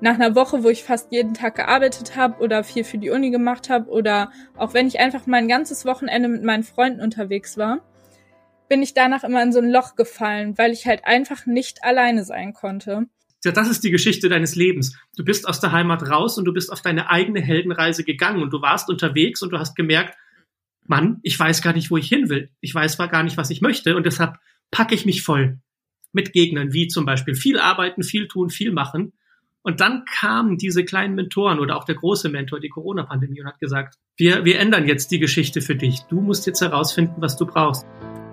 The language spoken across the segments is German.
nach einer Woche, wo ich fast jeden Tag gearbeitet habe oder viel für die Uni gemacht habe oder auch wenn ich einfach mein ganzes Wochenende mit meinen Freunden unterwegs war, bin ich danach immer in so ein Loch gefallen, weil ich halt einfach nicht alleine sein konnte. Ja, das ist die Geschichte deines Lebens. Du bist aus der Heimat raus und du bist auf deine eigene Heldenreise gegangen und du warst unterwegs und du hast gemerkt, Mann, ich weiß gar nicht, wo ich hin will. Ich weiß zwar gar nicht, was ich möchte und deshalb packe ich mich voll mit Gegnern, wie zum Beispiel viel arbeiten, viel tun, viel machen und dann kamen diese kleinen Mentoren oder auch der große Mentor, die Corona-Pandemie, und hat gesagt, wir, wir ändern jetzt die Geschichte für dich. Du musst jetzt herausfinden, was du brauchst.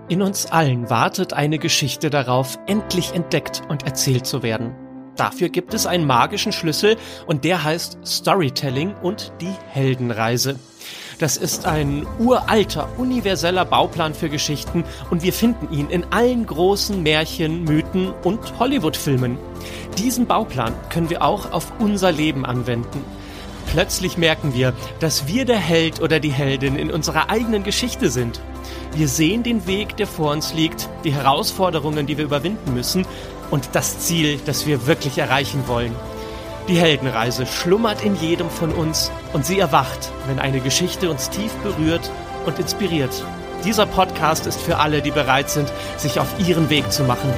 In uns allen wartet eine Geschichte darauf, endlich entdeckt und erzählt zu werden. Dafür gibt es einen magischen Schlüssel und der heißt Storytelling und die Heldenreise. Das ist ein uralter, universeller Bauplan für Geschichten und wir finden ihn in allen großen Märchen, Mythen und Hollywood-Filmen. Diesen Bauplan können wir auch auf unser Leben anwenden. Plötzlich merken wir, dass wir der Held oder die Heldin in unserer eigenen Geschichte sind. Wir sehen den Weg, der vor uns liegt, die Herausforderungen, die wir überwinden müssen und das Ziel, das wir wirklich erreichen wollen. Die Heldenreise schlummert in jedem von uns und sie erwacht, wenn eine Geschichte uns tief berührt und inspiriert. Dieser Podcast ist für alle, die bereit sind, sich auf ihren Weg zu machen.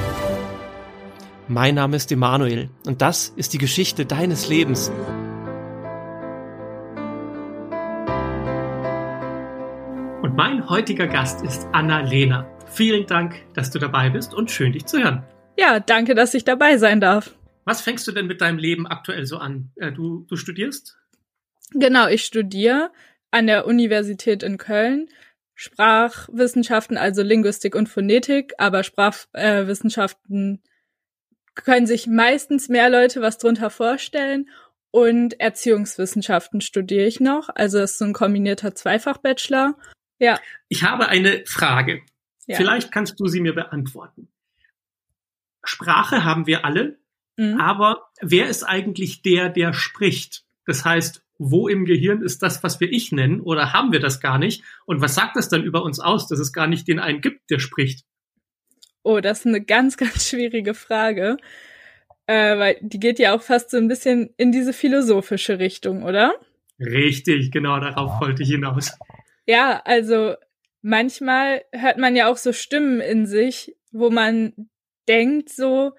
Mein Name ist Emanuel und das ist die Geschichte deines Lebens. Und mein heutiger Gast ist Anna Lehner. Vielen Dank, dass du dabei bist und schön dich zu hören. Ja, danke, dass ich dabei sein darf. Was fängst du denn mit deinem Leben aktuell so an? Äh, du, du studierst? Genau, ich studiere an der Universität in Köln Sprachwissenschaften, also Linguistik und Phonetik, aber Sprachwissenschaften äh, können sich meistens mehr Leute was drunter vorstellen. Und Erziehungswissenschaften studiere ich noch, also es ist so ein kombinierter Zweifach-Bachelor. Ja. Ich habe eine Frage. Ja. Vielleicht kannst du sie mir beantworten. Sprache haben wir alle. Mhm. Aber wer ist eigentlich der, der spricht? Das heißt, wo im Gehirn ist das, was wir ich nennen, oder haben wir das gar nicht? Und was sagt das dann über uns aus, dass es gar nicht den einen gibt, der spricht? Oh, das ist eine ganz, ganz schwierige Frage. Äh, weil die geht ja auch fast so ein bisschen in diese philosophische Richtung, oder? Richtig, genau, darauf wollte ich hinaus. Ja, also manchmal hört man ja auch so Stimmen in sich, wo man denkt so,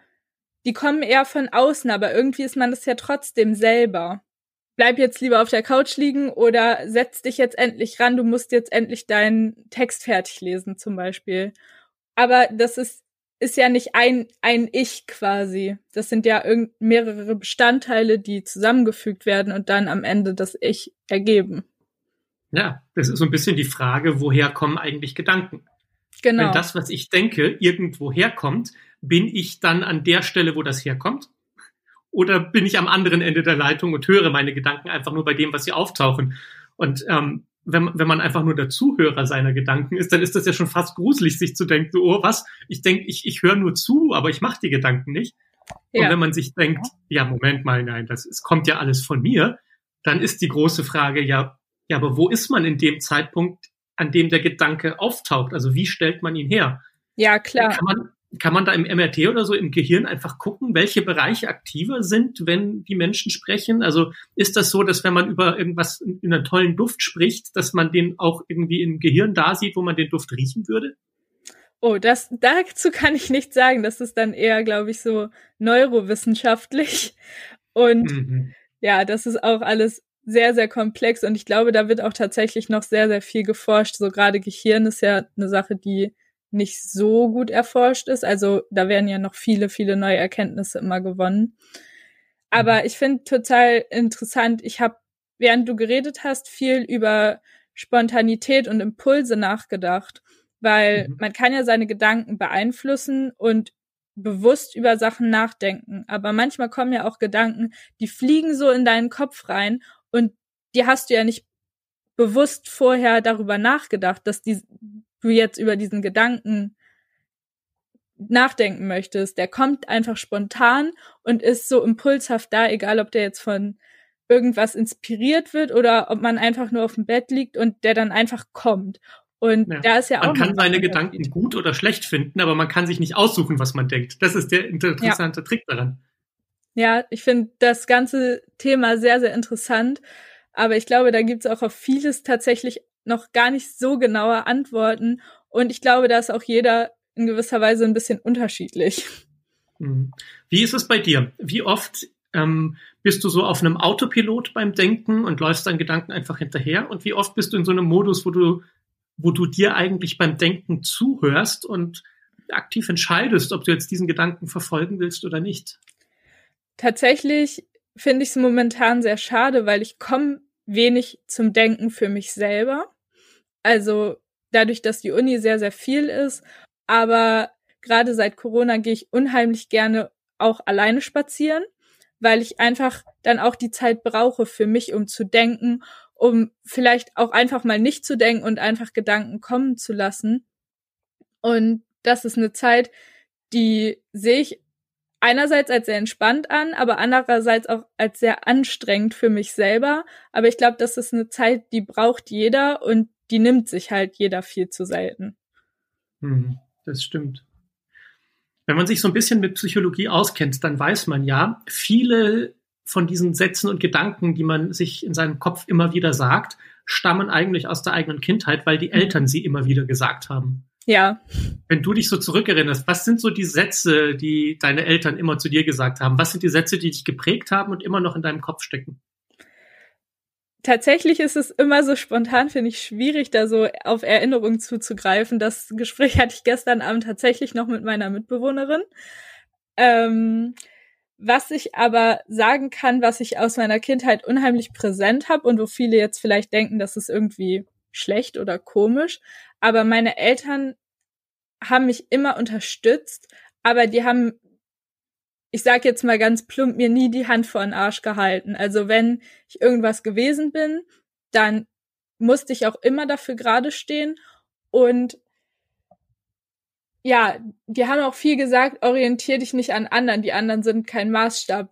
die kommen eher von außen, aber irgendwie ist man das ja trotzdem selber. Bleib jetzt lieber auf der Couch liegen oder setz dich jetzt endlich ran, du musst jetzt endlich deinen Text fertig lesen zum Beispiel. Aber das ist, ist ja nicht ein, ein Ich quasi. Das sind ja mehrere Bestandteile, die zusammengefügt werden und dann am Ende das Ich ergeben. Ja, das ist so ein bisschen die Frage, woher kommen eigentlich Gedanken? Genau. Wenn das, was ich denke, irgendwo herkommt, bin ich dann an der Stelle, wo das herkommt? Oder bin ich am anderen Ende der Leitung und höre meine Gedanken einfach nur bei dem, was sie auftauchen? Und ähm, wenn, wenn man einfach nur der Zuhörer seiner Gedanken ist, dann ist das ja schon fast gruselig, sich zu denken, oh was, ich denke, ich, ich höre nur zu, aber ich mache die Gedanken nicht. Ja. Und wenn man sich denkt, ja, Moment mal, nein, das es kommt ja alles von mir, dann ist die große Frage, ja, ja, aber wo ist man in dem Zeitpunkt, an dem der Gedanke auftaucht? Also wie stellt man ihn her? Ja, klar. Kann man, kann man da im MRT oder so im Gehirn einfach gucken, welche Bereiche aktiver sind, wenn die Menschen sprechen? Also ist das so, dass wenn man über irgendwas in einer tollen Duft spricht, dass man den auch irgendwie im Gehirn da sieht, wo man den Duft riechen würde? Oh, das dazu kann ich nicht sagen. Das ist dann eher, glaube ich, so neurowissenschaftlich. Und mhm. ja, das ist auch alles sehr, sehr komplex und ich glaube, da wird auch tatsächlich noch sehr, sehr viel geforscht. So gerade Gehirn ist ja eine Sache, die nicht so gut erforscht ist. Also da werden ja noch viele, viele neue Erkenntnisse immer gewonnen. Aber mhm. ich finde total interessant, ich habe, während du geredet hast, viel über Spontanität und Impulse nachgedacht, weil mhm. man kann ja seine Gedanken beeinflussen und bewusst über Sachen nachdenken. Aber manchmal kommen ja auch Gedanken, die fliegen so in deinen Kopf rein und die hast du ja nicht bewusst vorher darüber nachgedacht, dass die, du jetzt über diesen Gedanken nachdenken möchtest. Der kommt einfach spontan und ist so impulshaft da, egal ob der jetzt von irgendwas inspiriert wird oder ob man einfach nur auf dem Bett liegt und der dann einfach kommt. Und ja. da ist ja auch. Man kann seine Gedanken gut oder schlecht finden, aber man kann sich nicht aussuchen, was man denkt. Das ist der interessante ja. Trick daran. Ja, ich finde das ganze Thema sehr, sehr interessant. Aber ich glaube, da gibt es auch auf vieles tatsächlich noch gar nicht so genaue Antworten. Und ich glaube, da ist auch jeder in gewisser Weise ein bisschen unterschiedlich. Mhm. Wie ist es bei dir? Wie oft ähm, bist du so auf einem Autopilot beim Denken und läufst deinen Gedanken einfach hinterher? Und wie oft bist du in so einem Modus, wo du, wo du dir eigentlich beim Denken zuhörst und aktiv entscheidest, ob du jetzt diesen Gedanken verfolgen willst oder nicht? Tatsächlich finde ich es momentan sehr schade, weil ich komme wenig zum Denken für mich selber. Also dadurch, dass die Uni sehr, sehr viel ist. Aber gerade seit Corona gehe ich unheimlich gerne auch alleine spazieren, weil ich einfach dann auch die Zeit brauche für mich, um zu denken, um vielleicht auch einfach mal nicht zu denken und einfach Gedanken kommen zu lassen. Und das ist eine Zeit, die sehe ich einerseits als sehr entspannt an, aber andererseits auch als sehr anstrengend für mich selber. Aber ich glaube, das ist eine Zeit, die braucht jeder und die nimmt sich halt jeder viel zu selten. Hm, das stimmt. Wenn man sich so ein bisschen mit Psychologie auskennt, dann weiß man ja, viele von diesen Sätzen und Gedanken, die man sich in seinem Kopf immer wieder sagt, stammen eigentlich aus der eigenen Kindheit, weil die mhm. Eltern sie immer wieder gesagt haben. Ja. Wenn du dich so zurückerinnerst, was sind so die Sätze, die deine Eltern immer zu dir gesagt haben? Was sind die Sätze, die dich geprägt haben und immer noch in deinem Kopf stecken? Tatsächlich ist es immer so spontan, finde ich, schwierig, da so auf Erinnerungen zuzugreifen. Das Gespräch hatte ich gestern Abend tatsächlich noch mit meiner Mitbewohnerin. Ähm, was ich aber sagen kann, was ich aus meiner Kindheit unheimlich präsent habe und wo viele jetzt vielleicht denken, das ist irgendwie schlecht oder komisch, aber meine Eltern haben mich immer unterstützt, aber die haben ich sag jetzt mal ganz plump, mir nie die Hand vor den Arsch gehalten. Also wenn ich irgendwas gewesen bin, dann musste ich auch immer dafür gerade stehen. Und ja, die haben auch viel gesagt, orientier dich nicht an anderen. Die anderen sind kein Maßstab.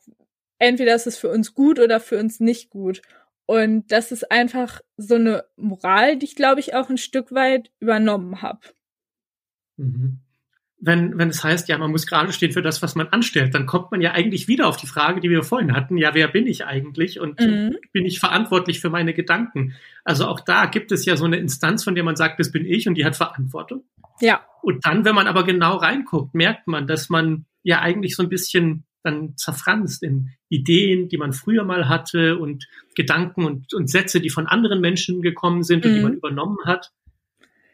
Entweder ist es für uns gut oder für uns nicht gut. Und das ist einfach so eine Moral, die ich, glaube ich, auch ein Stück weit übernommen habe. Mhm wenn, wenn es heißt, ja, man muss gerade stehen für das, was man anstellt, dann kommt man ja eigentlich wieder auf die Frage, die wir vorhin hatten, ja, wer bin ich eigentlich und mhm. bin ich verantwortlich für meine Gedanken? Also auch da gibt es ja so eine Instanz, von der man sagt, das bin ich und die hat Verantwortung. Ja. Und dann, wenn man aber genau reinguckt, merkt man, dass man ja eigentlich so ein bisschen dann zerfranst in Ideen, die man früher mal hatte und Gedanken und, und Sätze, die von anderen Menschen gekommen sind und die mhm. man übernommen hat.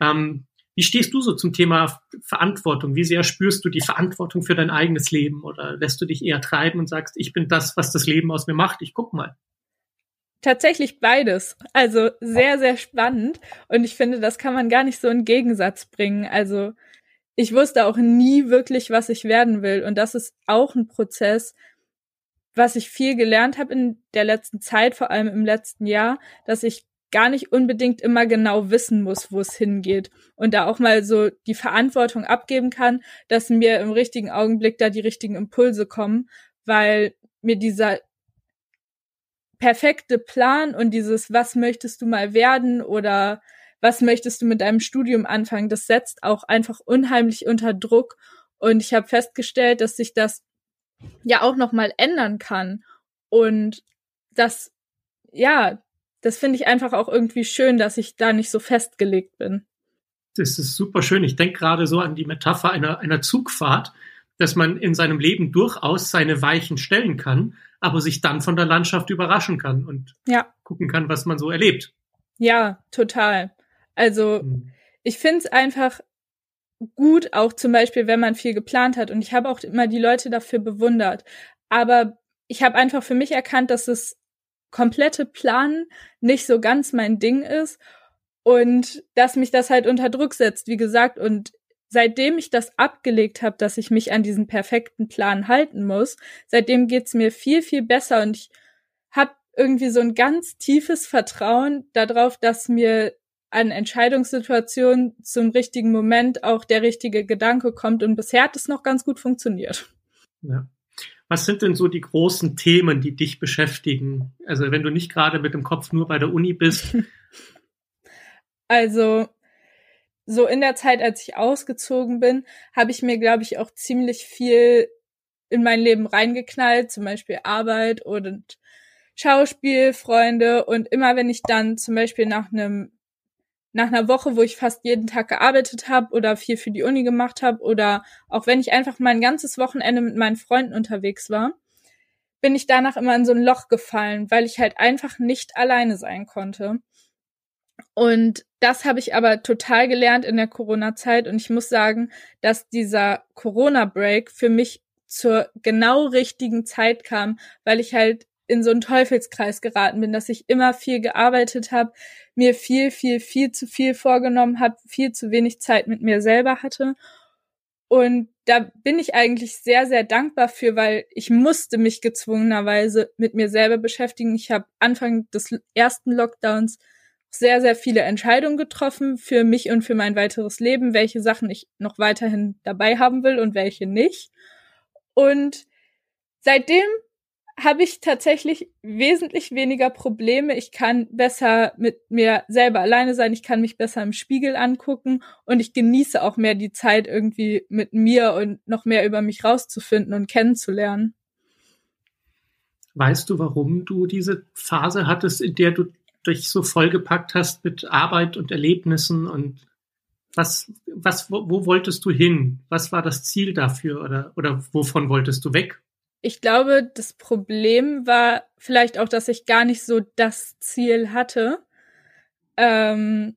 Ähm, wie stehst du so zum Thema Verantwortung? Wie sehr spürst du die Verantwortung für dein eigenes Leben? Oder lässt du dich eher treiben und sagst, ich bin das, was das Leben aus mir macht? Ich guck mal. Tatsächlich beides. Also sehr, sehr spannend. Und ich finde, das kann man gar nicht so in Gegensatz bringen. Also ich wusste auch nie wirklich, was ich werden will. Und das ist auch ein Prozess, was ich viel gelernt habe in der letzten Zeit, vor allem im letzten Jahr, dass ich gar nicht unbedingt immer genau wissen muss, wo es hingeht und da auch mal so die Verantwortung abgeben kann, dass mir im richtigen Augenblick da die richtigen Impulse kommen, weil mir dieser perfekte Plan und dieses, was möchtest du mal werden oder was möchtest du mit deinem Studium anfangen, das setzt auch einfach unheimlich unter Druck und ich habe festgestellt, dass sich das ja auch noch mal ändern kann und das ja, das finde ich einfach auch irgendwie schön, dass ich da nicht so festgelegt bin. Das ist super schön. Ich denke gerade so an die Metapher einer, einer Zugfahrt, dass man in seinem Leben durchaus seine Weichen stellen kann, aber sich dann von der Landschaft überraschen kann und ja. gucken kann, was man so erlebt. Ja, total. Also hm. ich finde es einfach gut, auch zum Beispiel, wenn man viel geplant hat. Und ich habe auch immer die Leute dafür bewundert. Aber ich habe einfach für mich erkannt, dass es komplette Planen nicht so ganz mein Ding ist und dass mich das halt unter Druck setzt, wie gesagt. Und seitdem ich das abgelegt habe, dass ich mich an diesen perfekten Plan halten muss, seitdem geht's mir viel, viel besser und ich habe irgendwie so ein ganz tiefes Vertrauen darauf, dass mir an Entscheidungssituationen zum richtigen Moment auch der richtige Gedanke kommt und bisher hat es noch ganz gut funktioniert. Ja. Was sind denn so die großen Themen, die dich beschäftigen? Also wenn du nicht gerade mit dem Kopf nur bei der Uni bist. Also so in der Zeit, als ich ausgezogen bin, habe ich mir, glaube ich, auch ziemlich viel in mein Leben reingeknallt, zum Beispiel Arbeit und Schauspiel, Freunde und immer wenn ich dann zum Beispiel nach einem nach einer Woche, wo ich fast jeden Tag gearbeitet habe oder viel für die Uni gemacht habe oder auch wenn ich einfach mein ganzes Wochenende mit meinen Freunden unterwegs war, bin ich danach immer in so ein Loch gefallen, weil ich halt einfach nicht alleine sein konnte. Und das habe ich aber total gelernt in der Corona-Zeit und ich muss sagen, dass dieser Corona-Break für mich zur genau richtigen Zeit kam, weil ich halt in so einen Teufelskreis geraten bin, dass ich immer viel gearbeitet habe, mir viel, viel, viel zu viel vorgenommen habe, viel zu wenig Zeit mit mir selber hatte. Und da bin ich eigentlich sehr, sehr dankbar für, weil ich musste mich gezwungenerweise mit mir selber beschäftigen. Ich habe Anfang des ersten Lockdowns sehr, sehr viele Entscheidungen getroffen für mich und für mein weiteres Leben, welche Sachen ich noch weiterhin dabei haben will und welche nicht. Und seitdem habe ich tatsächlich wesentlich weniger Probleme. Ich kann besser mit mir selber alleine sein. Ich kann mich besser im Spiegel angucken und ich genieße auch mehr die Zeit irgendwie mit mir und noch mehr über mich rauszufinden und kennenzulernen. Weißt du, warum du diese Phase hattest, in der du dich so vollgepackt hast mit Arbeit und Erlebnissen und was, was, wo, wo wolltest du hin? Was war das Ziel dafür oder, oder wovon wolltest du weg? Ich glaube, das Problem war vielleicht auch, dass ich gar nicht so das Ziel hatte. Ähm,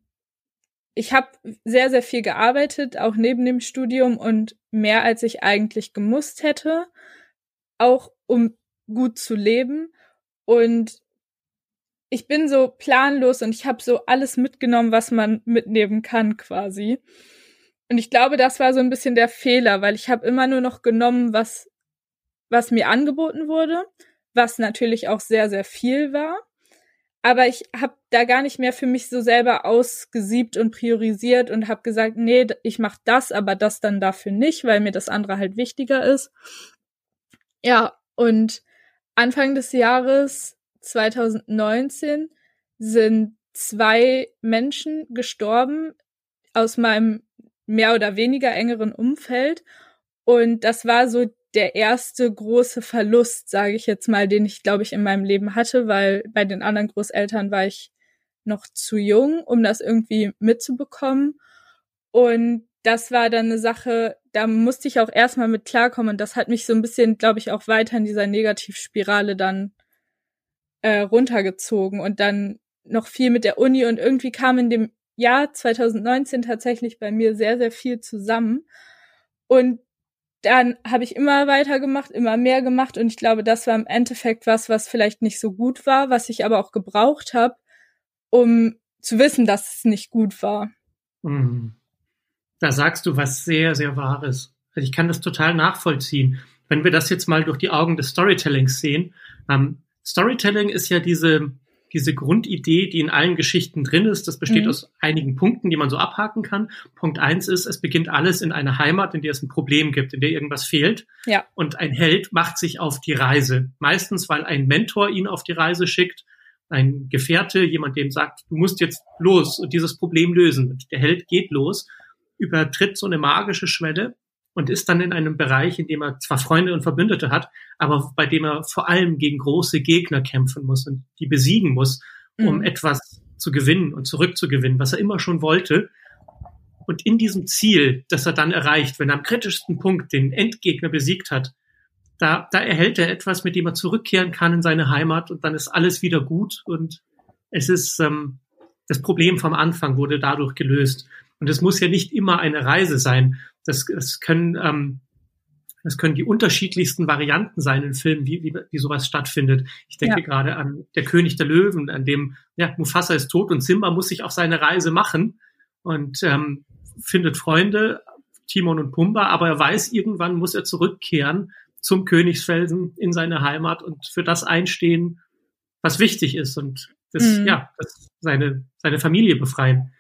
ich habe sehr, sehr viel gearbeitet, auch neben dem Studium und mehr als ich eigentlich gemusst hätte, auch um gut zu leben. Und ich bin so planlos und ich habe so alles mitgenommen, was man mitnehmen kann quasi. Und ich glaube, das war so ein bisschen der Fehler, weil ich habe immer nur noch genommen, was was mir angeboten wurde, was natürlich auch sehr, sehr viel war. Aber ich habe da gar nicht mehr für mich so selber ausgesiebt und priorisiert und habe gesagt, nee, ich mache das, aber das dann dafür nicht, weil mir das andere halt wichtiger ist. Ja, und Anfang des Jahres 2019 sind zwei Menschen gestorben aus meinem mehr oder weniger engeren Umfeld. Und das war so der erste große Verlust, sage ich jetzt mal, den ich, glaube ich, in meinem Leben hatte, weil bei den anderen Großeltern war ich noch zu jung, um das irgendwie mitzubekommen. Und das war dann eine Sache, da musste ich auch erstmal mit klarkommen. Und das hat mich so ein bisschen, glaube ich, auch weiter in dieser Negativspirale dann äh, runtergezogen und dann noch viel mit der Uni. Und irgendwie kam in dem Jahr 2019 tatsächlich bei mir sehr, sehr viel zusammen. Und dann habe ich immer weitergemacht, immer mehr gemacht und ich glaube, das war im Endeffekt was, was vielleicht nicht so gut war, was ich aber auch gebraucht habe, um zu wissen, dass es nicht gut war. Mhm. Da sagst du was sehr, sehr Wahres. Also ich kann das total nachvollziehen. Wenn wir das jetzt mal durch die Augen des Storytellings sehen, ähm, Storytelling ist ja diese diese Grundidee, die in allen Geschichten drin ist, das besteht mhm. aus einigen Punkten, die man so abhaken kann. Punkt eins ist, es beginnt alles in einer Heimat, in der es ein Problem gibt, in der irgendwas fehlt. Ja. Und ein Held macht sich auf die Reise. Meistens, weil ein Mentor ihn auf die Reise schickt, ein Gefährte, jemand, dem sagt, du musst jetzt los und dieses Problem lösen. Und der Held geht los, übertritt so eine magische Schwelle und ist dann in einem Bereich, in dem er zwar Freunde und Verbündete hat, aber bei dem er vor allem gegen große Gegner kämpfen muss und die besiegen muss, um mhm. etwas zu gewinnen und zurückzugewinnen, was er immer schon wollte. Und in diesem Ziel, das er dann erreicht, wenn er am kritischsten Punkt den Endgegner besiegt hat, da, da erhält er etwas, mit dem er zurückkehren kann in seine Heimat und dann ist alles wieder gut und es ist ähm, das Problem vom Anfang wurde dadurch gelöst. Und es muss ja nicht immer eine Reise sein. Das, das können ähm, das können die unterschiedlichsten Varianten sein in Filmen, wie, wie, wie sowas stattfindet. Ich denke ja. gerade an Der König der Löwen, an dem ja, Mufasa ist tot und Simba muss sich auf seine Reise machen und ähm, findet Freunde, Timon und Pumba, aber er weiß, irgendwann muss er zurückkehren zum Königsfelsen in seine Heimat und für das einstehen, was wichtig ist und das, mhm. ja, das seine, seine Familie befreien.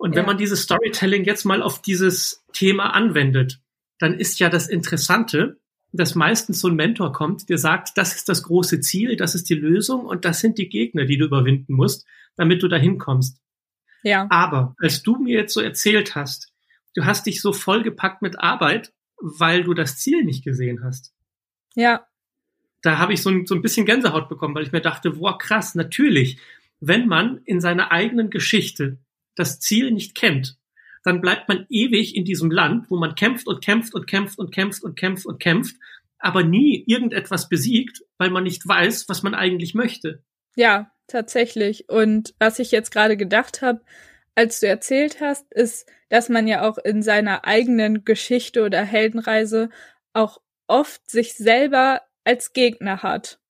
Und wenn ja. man dieses Storytelling jetzt mal auf dieses Thema anwendet, dann ist ja das Interessante, dass meistens so ein Mentor kommt, der sagt, das ist das große Ziel, das ist die Lösung und das sind die Gegner, die du überwinden musst, damit du dahin kommst. Ja. Aber als du mir jetzt so erzählt hast, du hast dich so vollgepackt mit Arbeit weil du das Ziel nicht gesehen hast. Ja. Da habe ich so ein, so ein bisschen Gänsehaut bekommen, weil ich mir dachte, wow, krass, natürlich, wenn man in seiner eigenen Geschichte das Ziel nicht kennt, dann bleibt man ewig in diesem Land, wo man kämpft und kämpft und kämpft und kämpft und kämpft und kämpft, aber nie irgendetwas besiegt, weil man nicht weiß, was man eigentlich möchte. Ja, tatsächlich. Und was ich jetzt gerade gedacht habe, als du erzählt hast, ist, dass man ja auch in seiner eigenen Geschichte oder Heldenreise auch oft sich selber als Gegner hat.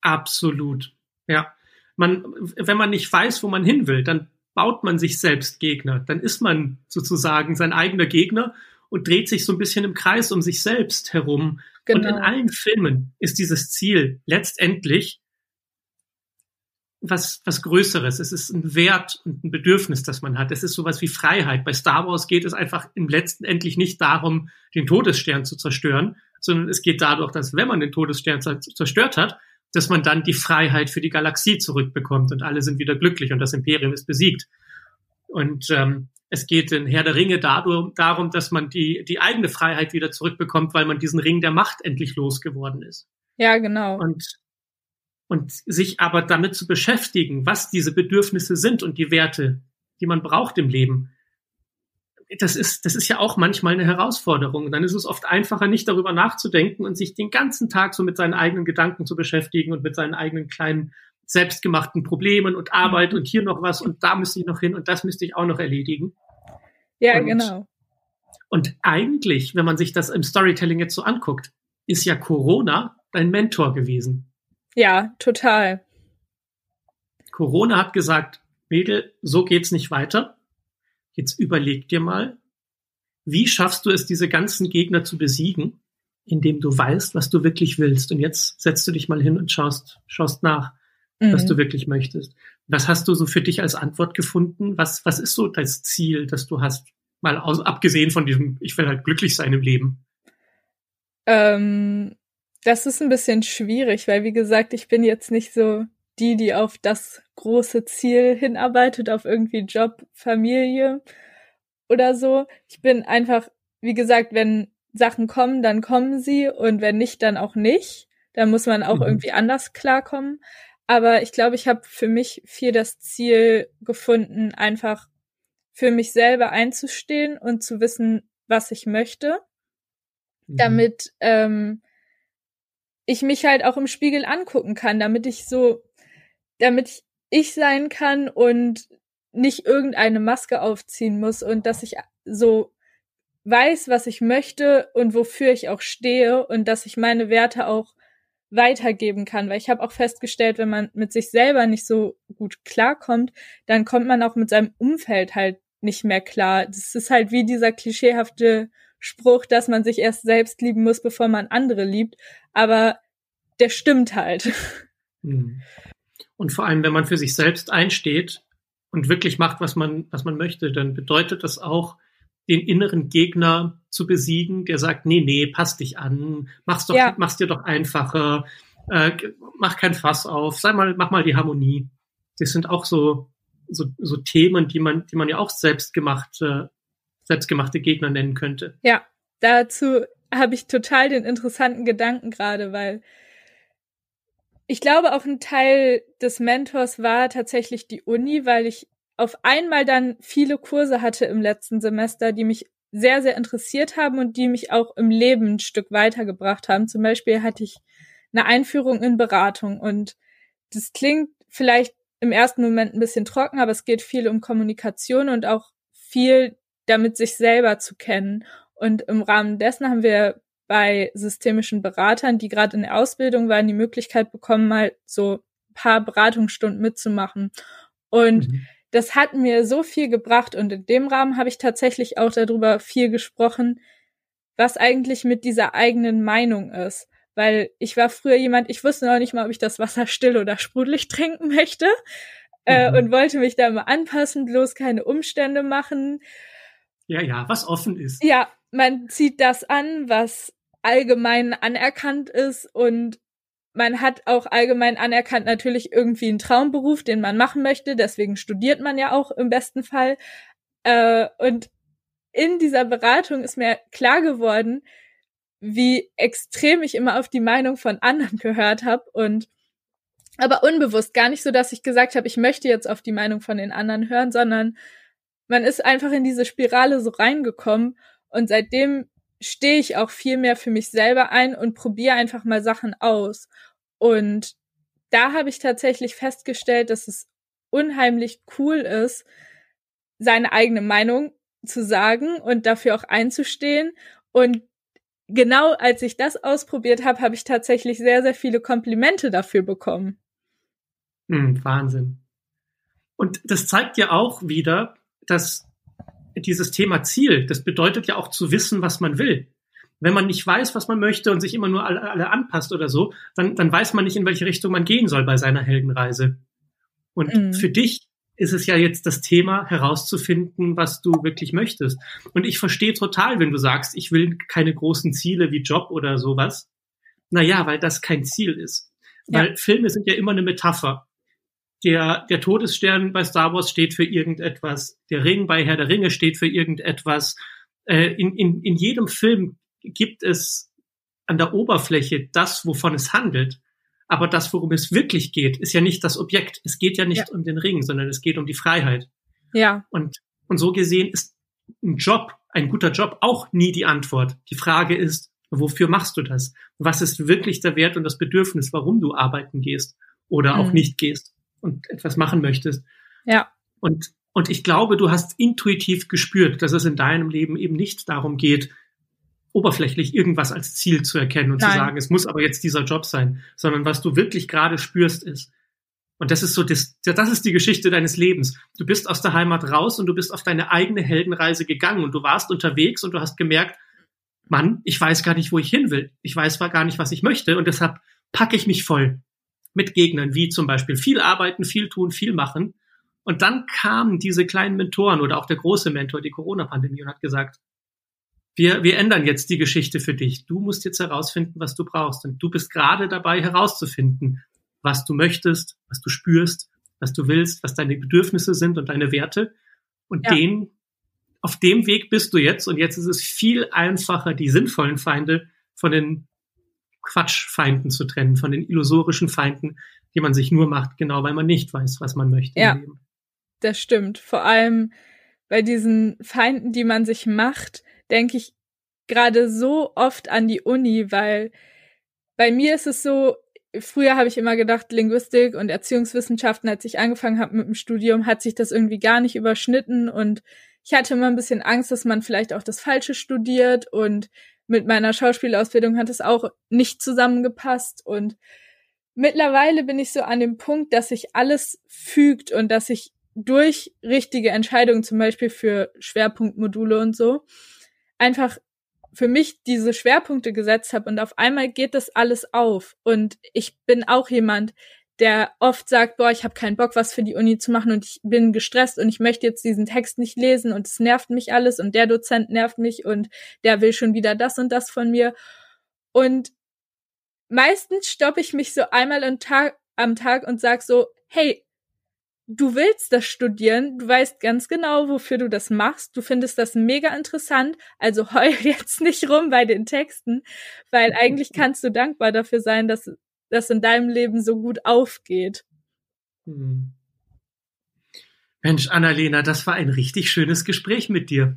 Absolut. Ja. Man, wenn man nicht weiß, wo man hin will, dann baut man sich selbst Gegner. Dann ist man sozusagen sein eigener Gegner und dreht sich so ein bisschen im Kreis um sich selbst herum. Genau. Und in genau. allen Filmen ist dieses Ziel letztendlich was, was Größeres. Es ist ein Wert und ein Bedürfnis, das man hat. Es ist sowas wie Freiheit. Bei Star Wars geht es einfach im letzten endlich nicht darum, den Todesstern zu zerstören, sondern es geht dadurch, dass wenn man den Todesstern zerstört hat, dass man dann die Freiheit für die Galaxie zurückbekommt und alle sind wieder glücklich und das Imperium ist besiegt. Und ähm, es geht in Herr der Ringe darum, darum, dass man die, die eigene Freiheit wieder zurückbekommt, weil man diesen Ring der Macht endlich losgeworden ist. Ja, genau. Und und sich aber damit zu beschäftigen, was diese Bedürfnisse sind und die Werte, die man braucht im Leben. Das ist, das ist ja auch manchmal eine Herausforderung. Und dann ist es oft einfacher, nicht darüber nachzudenken und sich den ganzen Tag so mit seinen eigenen Gedanken zu beschäftigen und mit seinen eigenen kleinen selbstgemachten Problemen und Arbeit und hier noch was und da müsste ich noch hin und das müsste ich auch noch erledigen. Ja, und, genau. Und eigentlich, wenn man sich das im Storytelling jetzt so anguckt, ist ja Corona dein Mentor gewesen. Ja, total. Corona hat gesagt, Mädel, so geht's nicht weiter. Jetzt überleg dir mal, wie schaffst du es, diese ganzen Gegner zu besiegen, indem du weißt, was du wirklich willst. Und jetzt setzt du dich mal hin und schaust, schaust nach, mhm. was du wirklich möchtest. Was hast du so für dich als Antwort gefunden? Was, was ist so das Ziel, das du hast? Mal aus, abgesehen von diesem, ich will halt glücklich sein im Leben. Ähm, das ist ein bisschen schwierig, weil wie gesagt, ich bin jetzt nicht so die, die auf das große Ziel hinarbeitet, auf irgendwie Job, Familie oder so. Ich bin einfach, wie gesagt, wenn Sachen kommen, dann kommen sie und wenn nicht, dann auch nicht. Da muss man auch mhm. irgendwie anders klarkommen. Aber ich glaube, ich habe für mich viel das Ziel gefunden, einfach für mich selber einzustehen und zu wissen, was ich möchte, mhm. damit ähm, ich mich halt auch im Spiegel angucken kann, damit ich so, damit ich ich sein kann und nicht irgendeine Maske aufziehen muss und dass ich so weiß, was ich möchte und wofür ich auch stehe und dass ich meine Werte auch weitergeben kann, weil ich habe auch festgestellt, wenn man mit sich selber nicht so gut klarkommt, dann kommt man auch mit seinem Umfeld halt nicht mehr klar. Das ist halt wie dieser klischeehafte Spruch, dass man sich erst selbst lieben muss, bevor man andere liebt. Aber der stimmt halt. Hm. Und vor allem, wenn man für sich selbst einsteht und wirklich macht, was man, was man möchte, dann bedeutet das auch, den inneren Gegner zu besiegen, der sagt, nee, nee, pass dich an, mach's doch, ja. mach's dir doch einfacher, äh, mach kein Fass auf, sei mal, mach mal die Harmonie. Das sind auch so, so, so Themen, die man, die man ja auch selbstgemacht, äh, selbstgemachte Gegner nennen könnte. Ja, dazu habe ich total den interessanten Gedanken gerade, weil ich glaube, auch ein Teil des Mentors war tatsächlich die Uni, weil ich auf einmal dann viele Kurse hatte im letzten Semester, die mich sehr, sehr interessiert haben und die mich auch im Leben ein Stück weitergebracht haben. Zum Beispiel hatte ich eine Einführung in Beratung und das klingt vielleicht im ersten Moment ein bisschen trocken, aber es geht viel um Kommunikation und auch viel damit sich selber zu kennen. Und im Rahmen dessen haben wir bei systemischen Beratern, die gerade in der Ausbildung waren, die Möglichkeit bekommen, mal so ein paar Beratungsstunden mitzumachen. Und mhm. das hat mir so viel gebracht und in dem Rahmen habe ich tatsächlich auch darüber viel gesprochen, was eigentlich mit dieser eigenen Meinung ist. Weil ich war früher jemand, ich wusste noch nicht mal, ob ich das Wasser still oder sprudelig trinken möchte äh, mhm. und wollte mich da mal anpassen, bloß keine Umstände machen. Ja, ja, was offen ist. Ja, man zieht das an, was allgemein anerkannt ist und man hat auch allgemein anerkannt natürlich irgendwie einen Traumberuf, den man machen möchte. Deswegen studiert man ja auch im besten Fall. Äh, und in dieser Beratung ist mir klar geworden, wie extrem ich immer auf die Meinung von anderen gehört habe und aber unbewusst, gar nicht so, dass ich gesagt habe, ich möchte jetzt auf die Meinung von den anderen hören, sondern man ist einfach in diese Spirale so reingekommen und seitdem stehe ich auch viel mehr für mich selber ein und probiere einfach mal Sachen aus. Und da habe ich tatsächlich festgestellt, dass es unheimlich cool ist, seine eigene Meinung zu sagen und dafür auch einzustehen. Und genau als ich das ausprobiert habe, habe ich tatsächlich sehr, sehr viele Komplimente dafür bekommen. Hm, Wahnsinn. Und das zeigt ja auch wieder, dass dieses Thema Ziel, das bedeutet ja auch zu wissen, was man will. Wenn man nicht weiß, was man möchte und sich immer nur alle, alle anpasst oder so, dann, dann weiß man nicht, in welche Richtung man gehen soll bei seiner Heldenreise. Und mhm. für dich ist es ja jetzt das Thema herauszufinden, was du wirklich möchtest. Und ich verstehe total, wenn du sagst, ich will keine großen Ziele wie Job oder sowas. Naja, weil das kein Ziel ist. Ja. Weil Filme sind ja immer eine Metapher. Der, der Todesstern bei Star Wars steht für irgendetwas. Der Ring bei Herr der Ringe steht für irgendetwas. Äh, in, in, in jedem Film gibt es an der Oberfläche das, wovon es handelt. Aber das, worum es wirklich geht, ist ja nicht das Objekt. Es geht ja nicht ja. um den Ring, sondern es geht um die Freiheit. Ja. Und, und so gesehen ist ein Job, ein guter Job auch nie die Antwort. Die Frage ist, wofür machst du das? Was ist wirklich der Wert und das Bedürfnis, warum du arbeiten gehst oder mhm. auch nicht gehst und etwas machen möchtest? Ja. Und, und ich glaube, du hast intuitiv gespürt, dass es in deinem Leben eben nicht darum geht, oberflächlich irgendwas als Ziel zu erkennen und Nein. zu sagen, es muss aber jetzt dieser Job sein, sondern was du wirklich gerade spürst ist. Und das ist so, das, das ist die Geschichte deines Lebens. Du bist aus der Heimat raus und du bist auf deine eigene Heldenreise gegangen und du warst unterwegs und du hast gemerkt, Mann, ich weiß gar nicht, wo ich hin will. Ich weiß gar nicht, was ich möchte und deshalb packe ich mich voll mit Gegnern, wie zum Beispiel viel arbeiten, viel tun, viel machen. Und dann kamen diese kleinen Mentoren oder auch der große Mentor, die Corona-Pandemie und hat gesagt, wir, wir ändern jetzt die Geschichte für dich. Du musst jetzt herausfinden, was du brauchst. Und du bist gerade dabei herauszufinden, was du möchtest, was du spürst, was du willst, was deine Bedürfnisse sind und deine Werte. Und ja. den, auf dem Weg bist du jetzt. Und jetzt ist es viel einfacher, die sinnvollen Feinde von den Quatschfeinden zu trennen, von den illusorischen Feinden, die man sich nur macht, genau weil man nicht weiß, was man möchte. Ja, das stimmt. Vor allem bei diesen Feinden, die man sich macht, denke ich gerade so oft an die Uni, weil bei mir ist es so, früher habe ich immer gedacht, Linguistik und Erziehungswissenschaften, als ich angefangen habe mit dem Studium, hat sich das irgendwie gar nicht überschnitten und ich hatte immer ein bisschen Angst, dass man vielleicht auch das Falsche studiert und mit meiner Schauspielausbildung hat es auch nicht zusammengepasst und mittlerweile bin ich so an dem Punkt, dass sich alles fügt und dass ich durch richtige Entscheidungen, zum Beispiel für Schwerpunktmodule und so, einfach für mich diese Schwerpunkte gesetzt habe und auf einmal geht das alles auf. Und ich bin auch jemand, der oft sagt, boah, ich habe keinen Bock, was für die Uni zu machen und ich bin gestresst und ich möchte jetzt diesen Text nicht lesen und es nervt mich alles und der Dozent nervt mich und der will schon wieder das und das von mir. Und meistens stoppe ich mich so einmal am Tag, am Tag und sag so, hey, du willst das studieren, du weißt ganz genau, wofür du das machst, du findest das mega interessant, also heul jetzt nicht rum bei den Texten, weil eigentlich kannst du dankbar dafür sein, dass das in deinem Leben so gut aufgeht. Hm. Mensch, Annalena, das war ein richtig schönes Gespräch mit dir.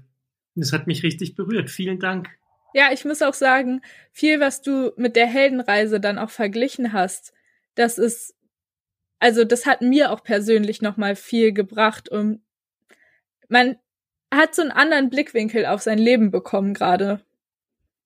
Das hat mich richtig berührt. Vielen Dank. Ja, ich muss auch sagen, viel, was du mit der Heldenreise dann auch verglichen hast, das ist also das hat mir auch persönlich nochmal viel gebracht und man hat so einen anderen Blickwinkel auf sein Leben bekommen gerade.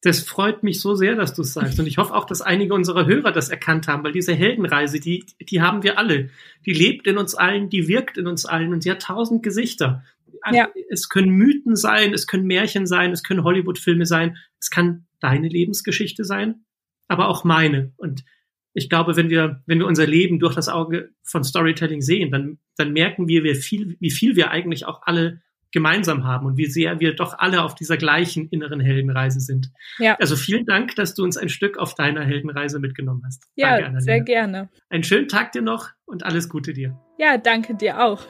Das freut mich so sehr, dass du es sagst. Und ich hoffe auch, dass einige unserer Hörer das erkannt haben, weil diese Heldenreise, die, die haben wir alle. Die lebt in uns allen, die wirkt in uns allen und sie hat tausend Gesichter. Ja. Es können Mythen sein, es können Märchen sein, es können Hollywood-Filme sein, es kann deine Lebensgeschichte sein, aber auch meine. Und ich glaube, wenn wir, wenn wir unser Leben durch das Auge von Storytelling sehen, dann, dann merken wir, wie viel, wie viel wir eigentlich auch alle gemeinsam haben und wie sehr wir doch alle auf dieser gleichen inneren Heldenreise sind. Ja. Also vielen Dank, dass du uns ein Stück auf deiner Heldenreise mitgenommen hast. Ja, danke, sehr gerne. Einen schönen Tag dir noch und alles Gute dir. Ja, danke dir auch.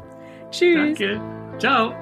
Tschüss. Danke. Ciao.